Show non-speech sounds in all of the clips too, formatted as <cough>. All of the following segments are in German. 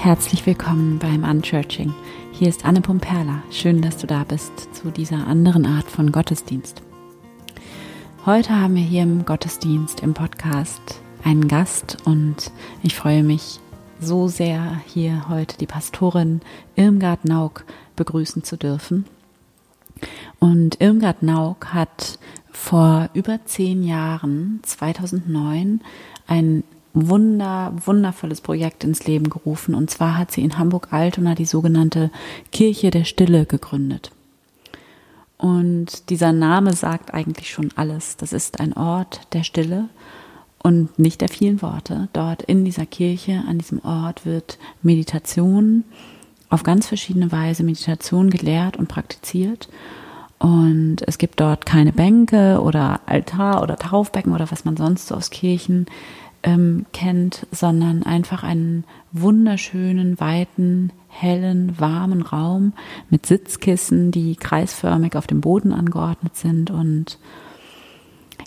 Herzlich willkommen beim Unchurching. Hier ist Anne Pumperla. Schön, dass du da bist zu dieser anderen Art von Gottesdienst. Heute haben wir hier im Gottesdienst, im Podcast, einen Gast und ich freue mich so sehr, hier heute die Pastorin Irmgard Nauk begrüßen zu dürfen. Und Irmgard Nauk hat vor über zehn Jahren, 2009, ein wunder, wundervolles Projekt ins Leben gerufen. Und zwar hat sie in Hamburg-Altona die sogenannte Kirche der Stille gegründet. Und dieser Name sagt eigentlich schon alles. Das ist ein Ort der Stille und nicht der vielen Worte. Dort in dieser Kirche, an diesem Ort wird Meditation auf ganz verschiedene Weise Meditation gelehrt und praktiziert. Und es gibt dort keine Bänke oder Altar oder Taufbecken oder was man sonst so aus Kirchen ähm, kennt, sondern einfach einen wunderschönen, weiten, hellen, warmen Raum mit Sitzkissen, die kreisförmig auf dem Boden angeordnet sind und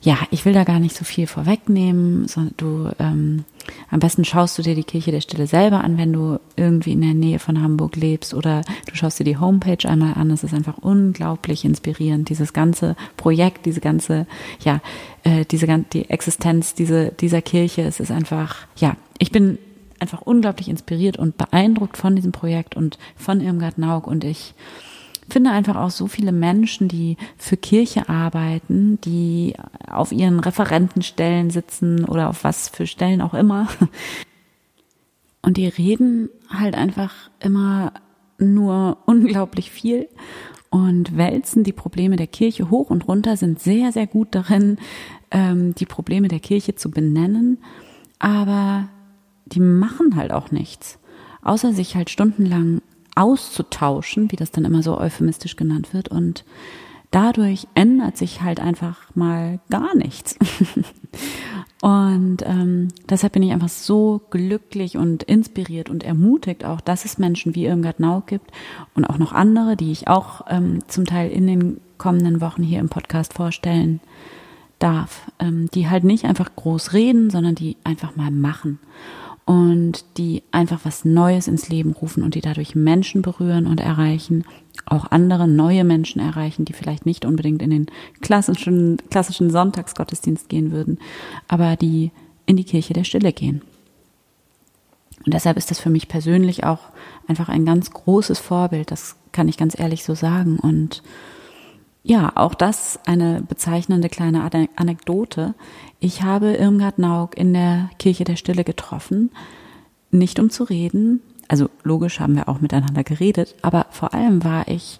ja, ich will da gar nicht so viel vorwegnehmen, sondern du ähm, am besten schaust du dir die Kirche der Stille selber an, wenn du irgendwie in der Nähe von Hamburg lebst oder du schaust dir die Homepage einmal an. Es ist einfach unglaublich inspirierend, dieses ganze Projekt, diese ganze, ja, äh, diese ganze die Existenz diese, dieser Kirche. Es ist einfach, ja, ich bin einfach unglaublich inspiriert und beeindruckt von diesem Projekt und von Irmgard Nauk und ich finde einfach auch so viele Menschen, die für Kirche arbeiten, die auf ihren Referentenstellen sitzen oder auf was für Stellen auch immer. <laughs> Und die reden halt einfach immer nur unglaublich viel und wälzen die Probleme der Kirche hoch und runter, sind sehr, sehr gut darin, ähm, die Probleme der Kirche zu benennen, aber die machen halt auch nichts, außer sich halt stundenlang auszutauschen, wie das dann immer so euphemistisch genannt wird. Und dadurch ändert sich halt einfach mal gar nichts. <laughs> und ähm, deshalb bin ich einfach so glücklich und inspiriert und ermutigt auch, dass es Menschen wie Irmgard Nau gibt und auch noch andere, die ich auch ähm, zum Teil in den kommenden Wochen hier im Podcast vorstellen darf, ähm, die halt nicht einfach groß reden, sondern die einfach mal machen und die einfach was Neues ins Leben rufen und die dadurch Menschen berühren und erreichen, auch andere neue Menschen erreichen, die vielleicht nicht unbedingt in den klassischen, klassischen Sonntagsgottesdienst gehen würden, aber die in die Kirche der Stille gehen. Und deshalb ist das für mich persönlich auch einfach ein ganz großes Vorbild, das kann ich ganz ehrlich so sagen. Und ja, auch das eine bezeichnende kleine Anekdote. Ich habe Irmgard Nauk in der Kirche der Stille getroffen, nicht um zu reden, also logisch haben wir auch miteinander geredet, aber vor allem war ich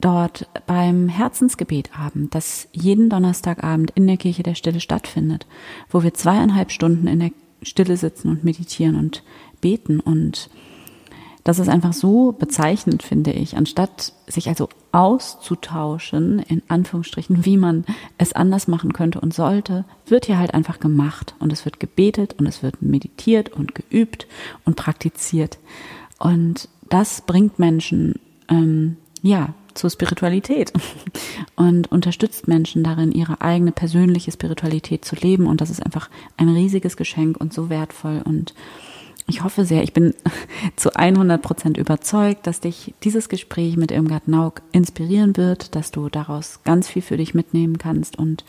dort beim Herzensgebetabend, das jeden Donnerstagabend in der Kirche der Stille stattfindet, wo wir zweieinhalb Stunden in der Stille sitzen und meditieren und beten und das ist einfach so bezeichnend, finde ich, anstatt sich also auszutauschen, in Anführungsstrichen, wie man es anders machen könnte und sollte, wird hier halt einfach gemacht und es wird gebetet und es wird meditiert und geübt und praktiziert. Und das bringt Menschen, ähm, ja, zur Spiritualität <laughs> und unterstützt Menschen darin, ihre eigene persönliche Spiritualität zu leben. Und das ist einfach ein riesiges Geschenk und so wertvoll und ich hoffe sehr, ich bin <laughs> zu 100 Prozent überzeugt, dass dich dieses Gespräch mit Irmgard Nauk inspirieren wird, dass du daraus ganz viel für dich mitnehmen kannst. Und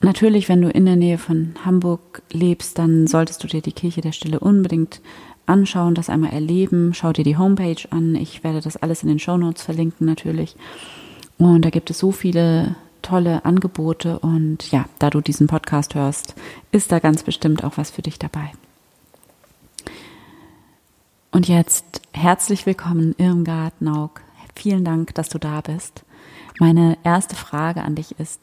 natürlich, wenn du in der Nähe von Hamburg lebst, dann solltest du dir die Kirche der Stille unbedingt anschauen, das einmal erleben. Schau dir die Homepage an. Ich werde das alles in den Show Notes verlinken natürlich. Und da gibt es so viele tolle Angebote. Und ja, da du diesen Podcast hörst, ist da ganz bestimmt auch was für dich dabei. Und jetzt herzlich willkommen, Irmgard Nauk. Vielen Dank, dass du da bist. Meine erste Frage an dich ist,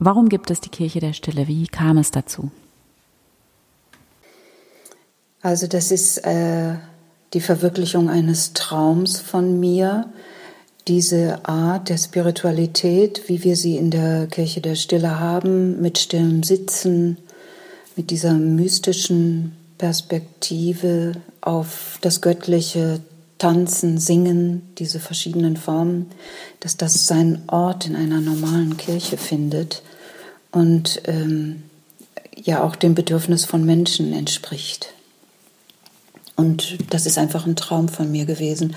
warum gibt es die Kirche der Stille? Wie kam es dazu? Also das ist äh, die Verwirklichung eines Traums von mir, diese Art der Spiritualität, wie wir sie in der Kirche der Stille haben, mit stillem Sitzen, mit dieser mystischen Perspektive auf das göttliche Tanzen, Singen, diese verschiedenen Formen, dass das seinen Ort in einer normalen Kirche findet und ähm, ja auch dem Bedürfnis von Menschen entspricht. Und das ist einfach ein Traum von mir gewesen,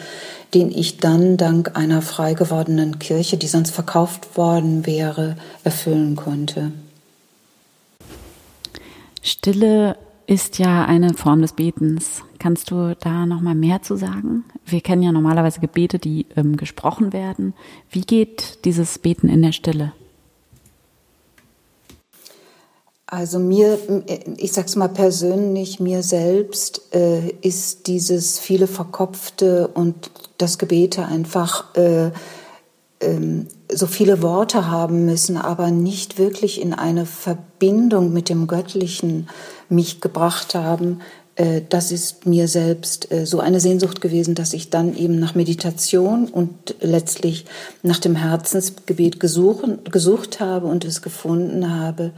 den ich dann dank einer frei gewordenen Kirche, die sonst verkauft worden wäre, erfüllen konnte. Stille ist ja eine Form des Betens. Kannst du da noch mal mehr zu sagen? Wir kennen ja normalerweise Gebete, die ähm, gesprochen werden. Wie geht dieses Beten in der Stille? Also mir, ich sag's mal persönlich, mir selbst äh, ist dieses viele Verkopfte und das Gebete einfach äh, ähm, so viele Worte haben müssen, aber nicht wirklich in eine Verbindung mit dem Göttlichen mich gebracht haben, äh, das ist mir selbst äh, so eine Sehnsucht gewesen, dass ich dann eben nach Meditation und letztlich nach dem Herzensgebet gesucht, gesucht habe und es gefunden habe.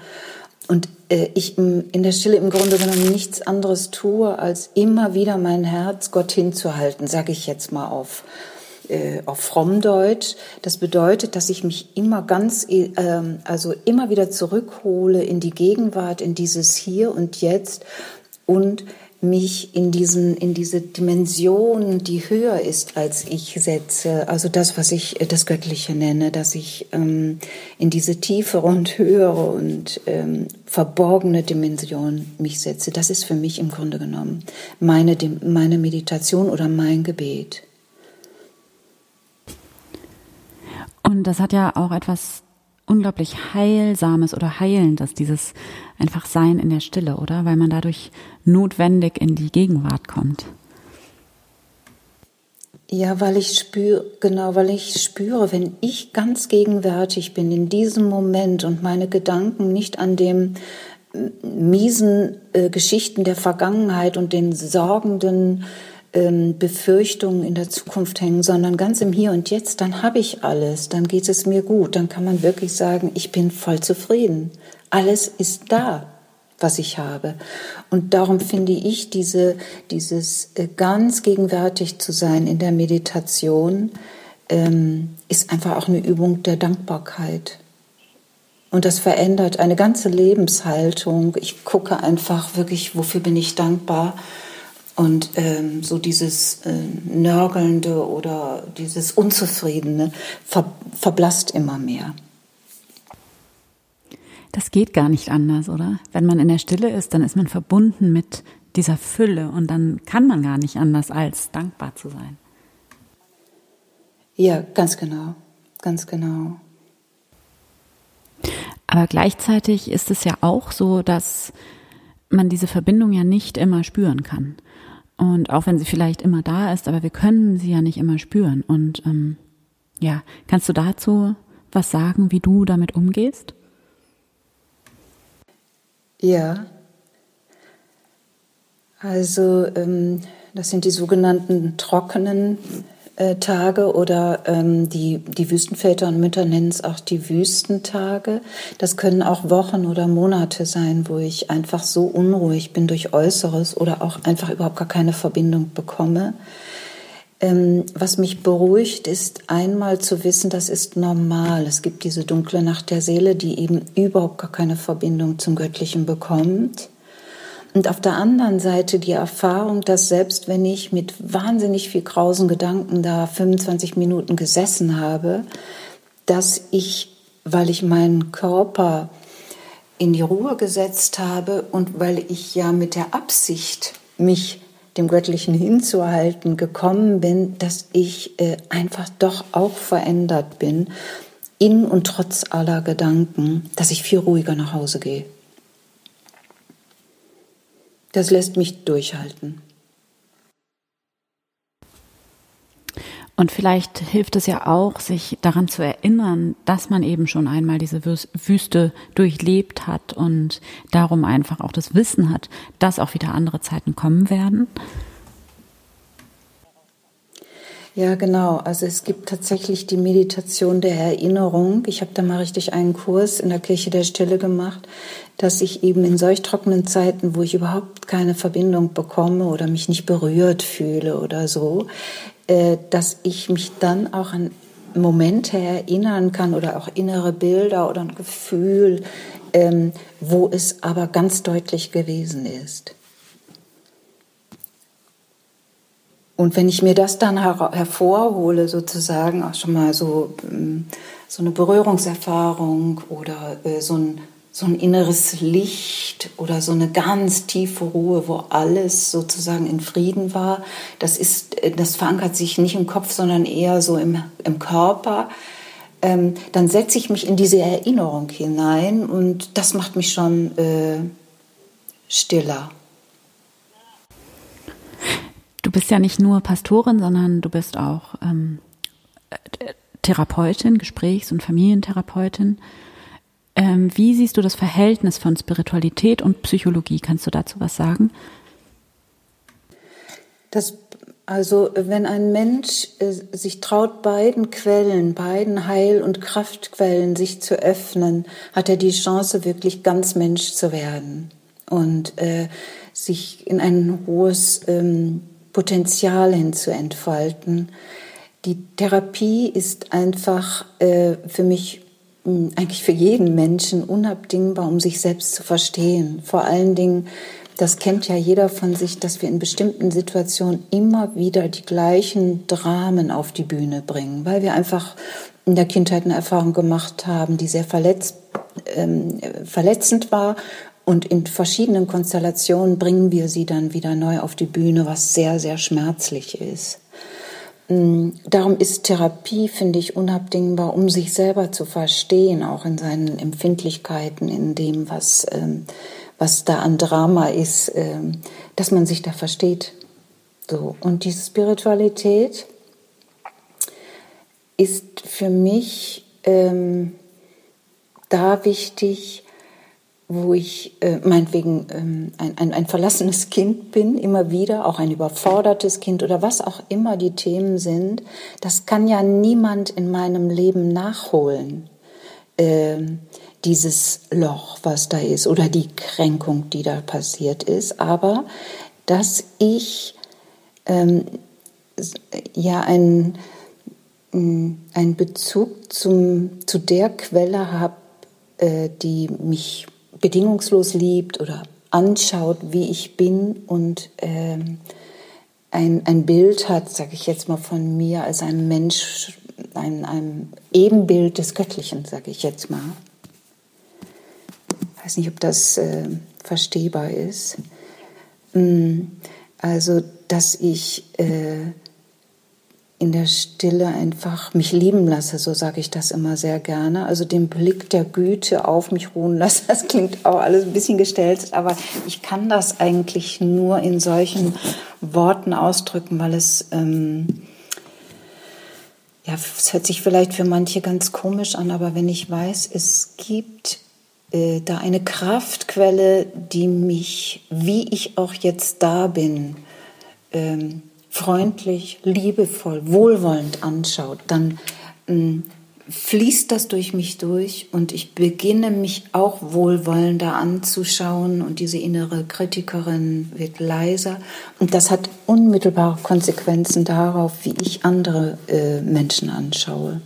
Und äh, ich in der Stille im Grunde genommen nichts anderes tue, als immer wieder mein Herz Gott hinzuhalten, sage ich jetzt mal auf, äh, auf Frommdeutsch. Das bedeutet, dass ich mich immer ganz, äh, also immer wieder zurückhole in die Gegenwart, in dieses Hier und Jetzt und mich in diesen, in diese Dimension, die höher ist als ich setze, also das, was ich äh, das Göttliche nenne, dass ich ähm, in diese tiefere und höhere und ähm, verborgene Dimension mich setze. Das ist für mich im Grunde genommen meine, meine Meditation oder mein Gebet. Und das hat ja auch etwas unglaublich Heilsames oder Heilendes, dieses einfach Sein in der Stille, oder? Weil man dadurch notwendig in die Gegenwart kommt. Ja, weil ich spüre, genau, weil ich spüre, wenn ich ganz gegenwärtig bin in diesem Moment und meine Gedanken nicht an dem miesen äh, Geschichten der Vergangenheit und den sorgenden ähm, Befürchtungen in der Zukunft hängen, sondern ganz im Hier und Jetzt, dann habe ich alles, dann geht es mir gut, dann kann man wirklich sagen, ich bin voll zufrieden. Alles ist da, was ich habe. Und darum finde ich diese, dieses äh, ganz gegenwärtig zu sein in der Meditation, ähm, ist einfach auch eine Übung der Dankbarkeit. Und das verändert eine ganze Lebenshaltung. Ich gucke einfach wirklich, wofür bin ich dankbar und ähm, so dieses äh, Nörgelnde oder dieses Unzufriedene ver verblasst immer mehr. Das geht gar nicht anders, oder? Wenn man in der Stille ist, dann ist man verbunden mit dieser Fülle und dann kann man gar nicht anders als dankbar zu sein. Ja, ganz genau, ganz genau. Aber gleichzeitig ist es ja auch so, dass man diese Verbindung ja nicht immer spüren kann. Und auch wenn sie vielleicht immer da ist, aber wir können sie ja nicht immer spüren. Und ähm, ja, kannst du dazu was sagen, wie du damit umgehst? Ja. Also ähm, das sind die sogenannten trockenen Tage oder ähm, die, die Wüstenväter und Mütter nennen es auch die Wüstentage. Das können auch Wochen oder Monate sein, wo ich einfach so unruhig bin durch Äußeres oder auch einfach überhaupt gar keine Verbindung bekomme. Ähm, was mich beruhigt, ist einmal zu wissen, das ist normal. Es gibt diese dunkle Nacht der Seele, die eben überhaupt gar keine Verbindung zum Göttlichen bekommt. Und auf der anderen Seite die Erfahrung, dass selbst wenn ich mit wahnsinnig viel grausen Gedanken da 25 Minuten gesessen habe, dass ich, weil ich meinen Körper in die Ruhe gesetzt habe und weil ich ja mit der Absicht, mich dem Göttlichen hinzuhalten, gekommen bin, dass ich äh, einfach doch auch verändert bin, in und trotz aller Gedanken, dass ich viel ruhiger nach Hause gehe. Das lässt mich durchhalten. Und vielleicht hilft es ja auch, sich daran zu erinnern, dass man eben schon einmal diese Wüste durchlebt hat und darum einfach auch das Wissen hat, dass auch wieder andere Zeiten kommen werden. Ja, genau. Also es gibt tatsächlich die Meditation der Erinnerung. Ich habe da mal richtig einen Kurs in der Kirche der Stille gemacht, dass ich eben in solch trockenen Zeiten, wo ich überhaupt keine Verbindung bekomme oder mich nicht berührt fühle oder so, äh, dass ich mich dann auch an Momente erinnern kann oder auch innere Bilder oder ein Gefühl, ähm, wo es aber ganz deutlich gewesen ist. Und wenn ich mir das dann her hervorhole, sozusagen, auch schon mal so, ähm, so eine Berührungserfahrung oder äh, so ein so ein inneres Licht oder so eine ganz tiefe Ruhe, wo alles sozusagen in Frieden war. Das ist, das verankert sich nicht im Kopf, sondern eher so im, im Körper. Ähm, dann setze ich mich in diese Erinnerung hinein und das macht mich schon äh, stiller. Du bist ja nicht nur Pastorin, sondern du bist auch ähm, Therapeutin, Gesprächs- und Familientherapeutin. Ähm, wie siehst du das Verhältnis von Spiritualität und Psychologie? Kannst du dazu was sagen? Das, also wenn ein Mensch äh, sich traut, beiden Quellen, beiden Heil- und Kraftquellen sich zu öffnen, hat er die Chance, wirklich ganz Mensch zu werden und äh, sich in ein hohes ähm, Potenzial hin zu entfalten. Die Therapie ist einfach äh, für mich eigentlich für jeden Menschen unabdingbar, um sich selbst zu verstehen. Vor allen Dingen, das kennt ja jeder von sich, dass wir in bestimmten Situationen immer wieder die gleichen Dramen auf die Bühne bringen, weil wir einfach in der Kindheit eine Erfahrung gemacht haben, die sehr verletzt, ähm, verletzend war. Und in verschiedenen Konstellationen bringen wir sie dann wieder neu auf die Bühne, was sehr, sehr schmerzlich ist. Mm, darum ist Therapie, finde ich, unabdingbar, um sich selber zu verstehen, auch in seinen Empfindlichkeiten, in dem, was, ähm, was da an Drama ist, ähm, dass man sich da versteht. So. Und diese Spiritualität ist für mich ähm, da wichtig, wo ich äh, meinetwegen ähm, ein, ein, ein verlassenes Kind bin, immer wieder, auch ein überfordertes Kind oder was auch immer die Themen sind, das kann ja niemand in meinem Leben nachholen. Ähm, dieses Loch, was da ist, oder die Kränkung, die da passiert ist, aber dass ich ähm, ja einen, einen Bezug zum, zu der Quelle habe, äh, die mich bedingungslos liebt oder anschaut, wie ich bin und ähm, ein, ein Bild hat, sage ich jetzt mal von mir als einem Mensch, ein, ein Ebenbild des Göttlichen, sage ich jetzt mal. Ich weiß nicht, ob das äh, verstehbar ist. Mm, also, dass ich äh, in der Stille einfach mich lieben lasse, so sage ich das immer sehr gerne. Also den Blick der Güte auf mich ruhen lasse. <laughs> Das klingt auch alles ein bisschen gestellt, aber ich kann das eigentlich nur in solchen Worten ausdrücken, weil es ähm, ja, es hört sich vielleicht für manche ganz komisch an, aber wenn ich weiß, es gibt äh, da eine Kraftquelle, die mich, wie ich auch jetzt da bin, ähm, freundlich, liebevoll, wohlwollend anschaut, dann ähm, fließt das durch mich durch und ich beginne mich auch wohlwollender anzuschauen und diese innere Kritikerin wird leiser und das hat unmittelbare Konsequenzen darauf, wie ich andere äh, Menschen anschaue.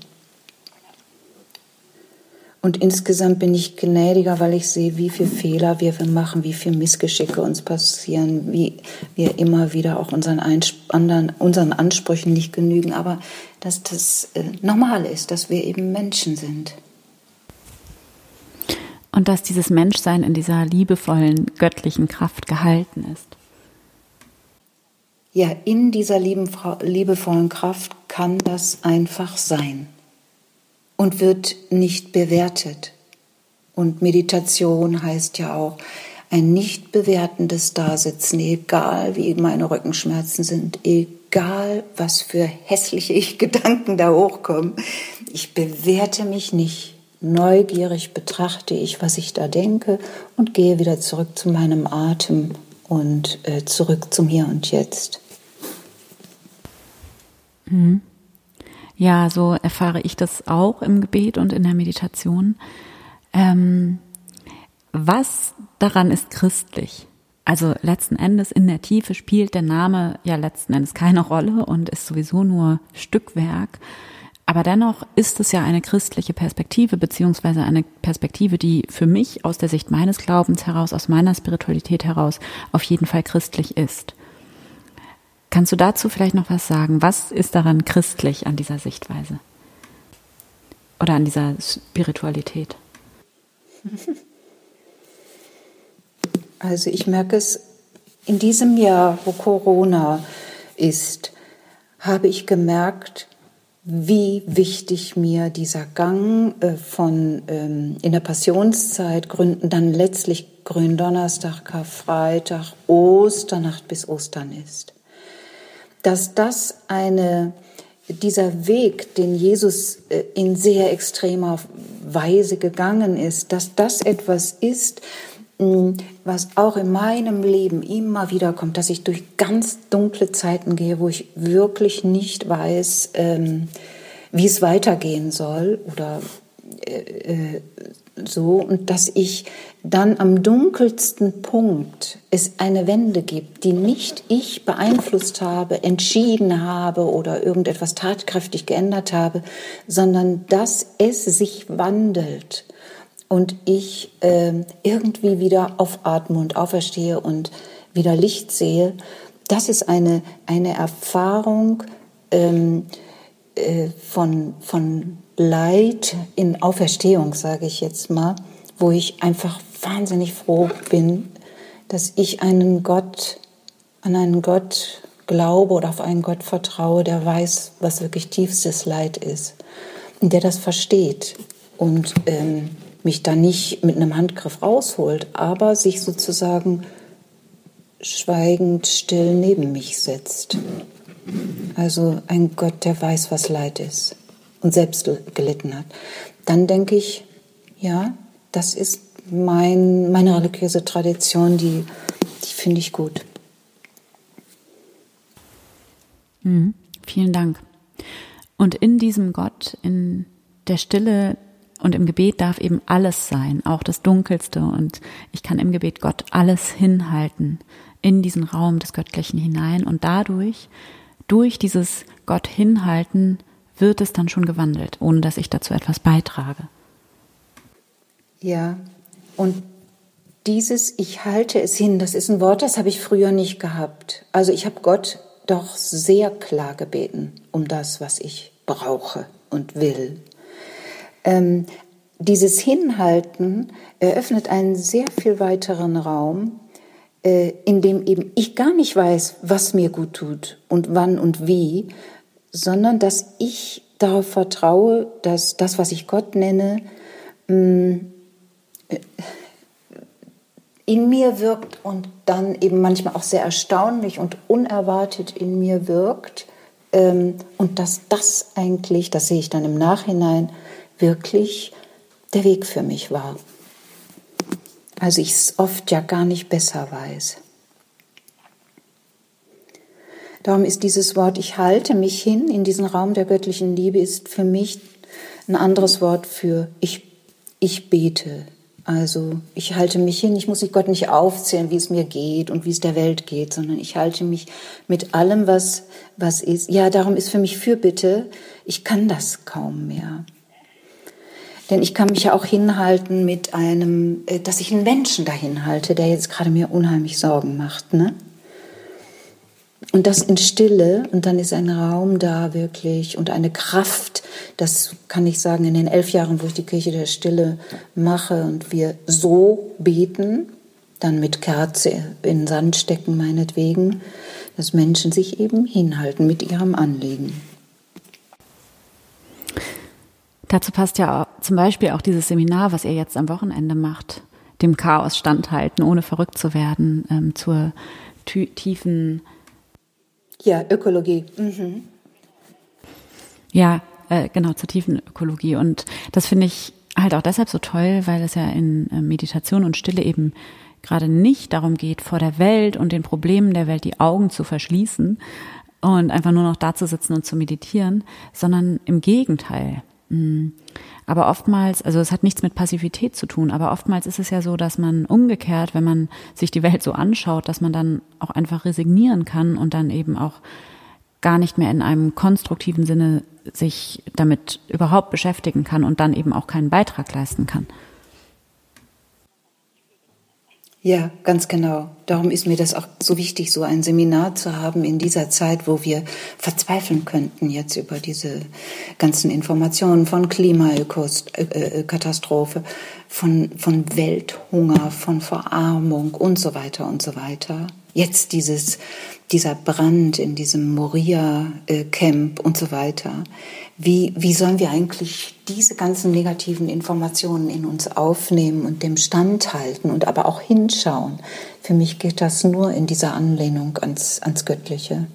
Und insgesamt bin ich gnädiger, weil ich sehe, wie viele Fehler wir machen, wie viele Missgeschicke uns passieren, wie wir immer wieder auch unseren, anderen, unseren Ansprüchen nicht genügen, aber dass das äh, normal ist, dass wir eben Menschen sind. Und dass dieses Menschsein in dieser liebevollen, göttlichen Kraft gehalten ist. Ja, in dieser liebevollen Kraft kann das einfach sein und wird nicht bewertet. Und Meditation heißt ja auch ein nicht bewertendes Dasitzen, egal wie meine Rückenschmerzen sind, egal was für hässliche <laughs> Gedanken da hochkommen. Ich bewerte mich nicht. Neugierig betrachte ich, was ich da denke und gehe wieder zurück zu meinem Atem und äh, zurück zum Hier und Jetzt. Mhm. Ja, so erfahre ich das auch im Gebet und in der Meditation. Ähm, was daran ist christlich? Also letzten Endes in der Tiefe spielt der Name ja letzten Endes keine Rolle und ist sowieso nur Stückwerk. Aber dennoch ist es ja eine christliche Perspektive, beziehungsweise eine Perspektive, die für mich aus der Sicht meines Glaubens heraus, aus meiner Spiritualität heraus auf jeden Fall christlich ist. Kannst du dazu vielleicht noch was sagen? Was ist daran christlich an dieser Sichtweise? Oder an dieser Spiritualität? <laughs> Also ich merke es in diesem Jahr, wo Corona ist, habe ich gemerkt, wie wichtig mir dieser Gang äh, von ähm, in der Passionszeit gründen, dann letztlich Gründonnerstag, Karfreitag, Osternacht bis Ostern ist. Dass das eine, dieser Weg, den Jesus äh, in sehr extremer Weise gegangen ist, dass das etwas ist, was auch in meinem Leben immer wieder kommt, dass ich durch ganz dunkle Zeiten gehe, wo ich wirklich nicht weiß, ähm, wie es weitergehen soll oder äh, äh, so und dass ich dann am dunkelsten Punkt es eine Wende gibt, die nicht ich beeinflusst habe, entschieden habe oder irgendetwas tatkräftig geändert habe, sondern dass es sich wandelt und ich äh, irgendwie wieder aufatme und auferstehe und wieder Licht sehe, das ist eine, eine Erfahrung ähm, äh, von, von Leid in Auferstehung, sage ich jetzt mal, wo ich einfach wahnsinnig froh bin, dass ich einen Gott, an einen Gott glaube oder auf einen Gott vertraue, der weiß, was wirklich tiefstes Leid ist und der das versteht und ähm, mich da nicht mit einem Handgriff rausholt, aber sich sozusagen schweigend still neben mich setzt. Also ein Gott, der weiß, was Leid ist und selbst gelitten hat. Dann denke ich, ja, das ist mein, meine religiöse Tradition, die, die finde ich gut. Mhm. Vielen Dank. Und in diesem Gott, in der Stille und im Gebet darf eben alles sein, auch das Dunkelste. Und ich kann im Gebet Gott alles hinhalten in diesen Raum des Göttlichen hinein. Und dadurch, durch dieses Gott hinhalten, wird es dann schon gewandelt, ohne dass ich dazu etwas beitrage. Ja, und dieses Ich halte es hin, das ist ein Wort, das habe ich früher nicht gehabt. Also ich habe Gott doch sehr klar gebeten um das, was ich brauche und will. Ähm, dieses Hinhalten eröffnet einen sehr viel weiteren Raum, äh, in dem eben ich gar nicht weiß, was mir gut tut und wann und wie, sondern dass ich darauf vertraue, dass das, was ich Gott nenne, mm, in mir wirkt und dann eben manchmal auch sehr erstaunlich und unerwartet in mir wirkt. Ähm, und dass das eigentlich, das sehe ich dann im Nachhinein, wirklich der Weg für mich war. Also ich es oft ja gar nicht besser weiß. Darum ist dieses Wort, ich halte mich hin in diesen Raum der göttlichen Liebe, ist für mich ein anderes Wort für ich, ich bete. Also ich halte mich hin, ich muss Gott nicht aufzählen, wie es mir geht und wie es der Welt geht, sondern ich halte mich mit allem, was, was ist. Ja, darum ist für mich Fürbitte, ich kann das kaum mehr. Denn ich kann mich ja auch hinhalten mit einem, äh, dass ich einen Menschen dahin halte, der jetzt gerade mir unheimlich Sorgen macht. Ne? Und das in Stille und dann ist ein Raum da wirklich und eine Kraft. Das kann ich sagen, in den elf Jahren, wo ich die Kirche der Stille mache und wir so beten, dann mit Kerze in Sand stecken meinetwegen, dass Menschen sich eben hinhalten mit ihrem Anliegen. Dazu passt ja zum Beispiel auch dieses Seminar, was ihr jetzt am Wochenende macht, dem Chaos standhalten, ohne verrückt zu werden, ähm, zur tiefen. Ja, Ökologie. Mhm. Ja, äh, genau, zur tiefen Ökologie. Und das finde ich halt auch deshalb so toll, weil es ja in äh, Meditation und Stille eben gerade nicht darum geht, vor der Welt und den Problemen der Welt die Augen zu verschließen und einfach nur noch da zu sitzen und zu meditieren, sondern im Gegenteil. Mm. Aber oftmals, also es hat nichts mit Passivität zu tun, aber oftmals ist es ja so, dass man umgekehrt, wenn man sich die Welt so anschaut, dass man dann auch einfach resignieren kann und dann eben auch gar nicht mehr in einem konstruktiven Sinne sich damit überhaupt beschäftigen kann und dann eben auch keinen Beitrag leisten kann. Ja, ganz genau. Darum ist mir das auch so wichtig, so ein Seminar zu haben in dieser Zeit, wo wir verzweifeln könnten jetzt über diese ganzen Informationen von Klimakatastrophe, von, von Welthunger, von Verarmung und so weiter und so weiter. Jetzt dieses, dieser Brand in diesem Moria-Camp und so weiter. Wie, wie sollen wir eigentlich diese ganzen negativen Informationen in uns aufnehmen und dem standhalten und aber auch hinschauen? Für mich geht das nur in dieser Anlehnung ans, ans Göttliche.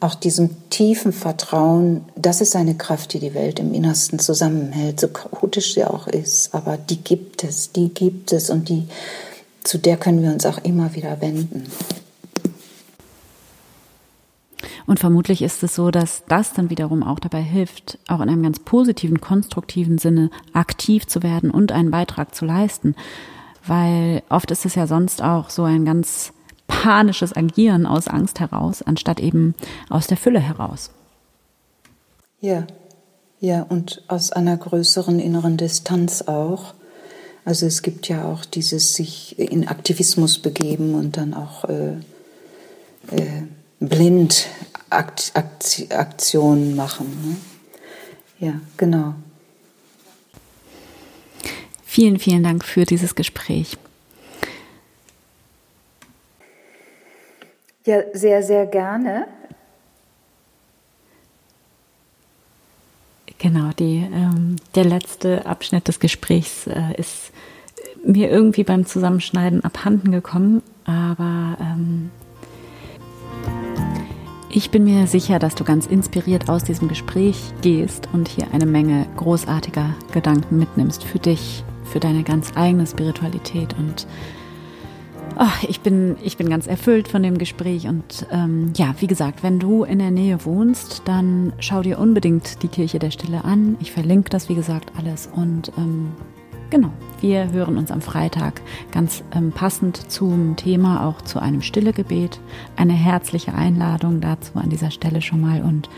Auch diesem tiefen Vertrauen, das ist eine Kraft, die die Welt im Innersten zusammenhält, so chaotisch sie auch ist. Aber die gibt es, die gibt es und die, zu der können wir uns auch immer wieder wenden. Und vermutlich ist es so, dass das dann wiederum auch dabei hilft, auch in einem ganz positiven, konstruktiven Sinne aktiv zu werden und einen Beitrag zu leisten. Weil oft ist es ja sonst auch so ein ganz panisches Agieren aus Angst heraus, anstatt eben aus der Fülle heraus. Ja, ja, und aus einer größeren inneren Distanz auch. Also es gibt ja auch dieses sich in Aktivismus begeben und dann auch äh, äh, blind Akt, Akt, Aktionen machen. Ne? Ja, genau. Vielen, vielen Dank für dieses Gespräch. Ja, sehr, sehr gerne. Genau, die, ähm, der letzte Abschnitt des Gesprächs äh, ist mir irgendwie beim Zusammenschneiden abhanden gekommen, aber ähm, ich bin mir sicher, dass du ganz inspiriert aus diesem Gespräch gehst und hier eine Menge großartiger Gedanken mitnimmst für dich, für deine ganz eigene Spiritualität. Und oh, ich, bin, ich bin ganz erfüllt von dem Gespräch. Und ähm, ja, wie gesagt, wenn du in der Nähe wohnst, dann schau dir unbedingt die Kirche der Stille an. Ich verlinke das, wie gesagt, alles. Und ähm, Genau, wir hören uns am Freitag ganz ähm, passend zum Thema, auch zu einem Stillegebet. Eine herzliche Einladung dazu an dieser Stelle schon mal und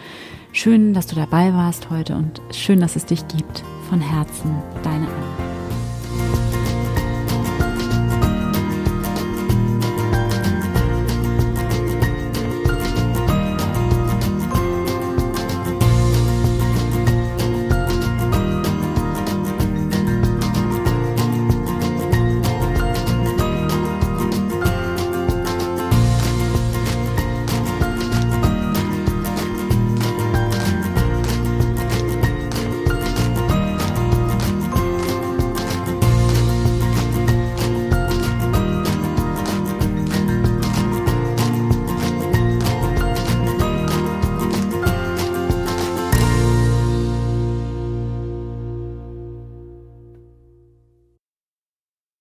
schön, dass du dabei warst heute und schön, dass es dich gibt. Von Herzen, deine Anne.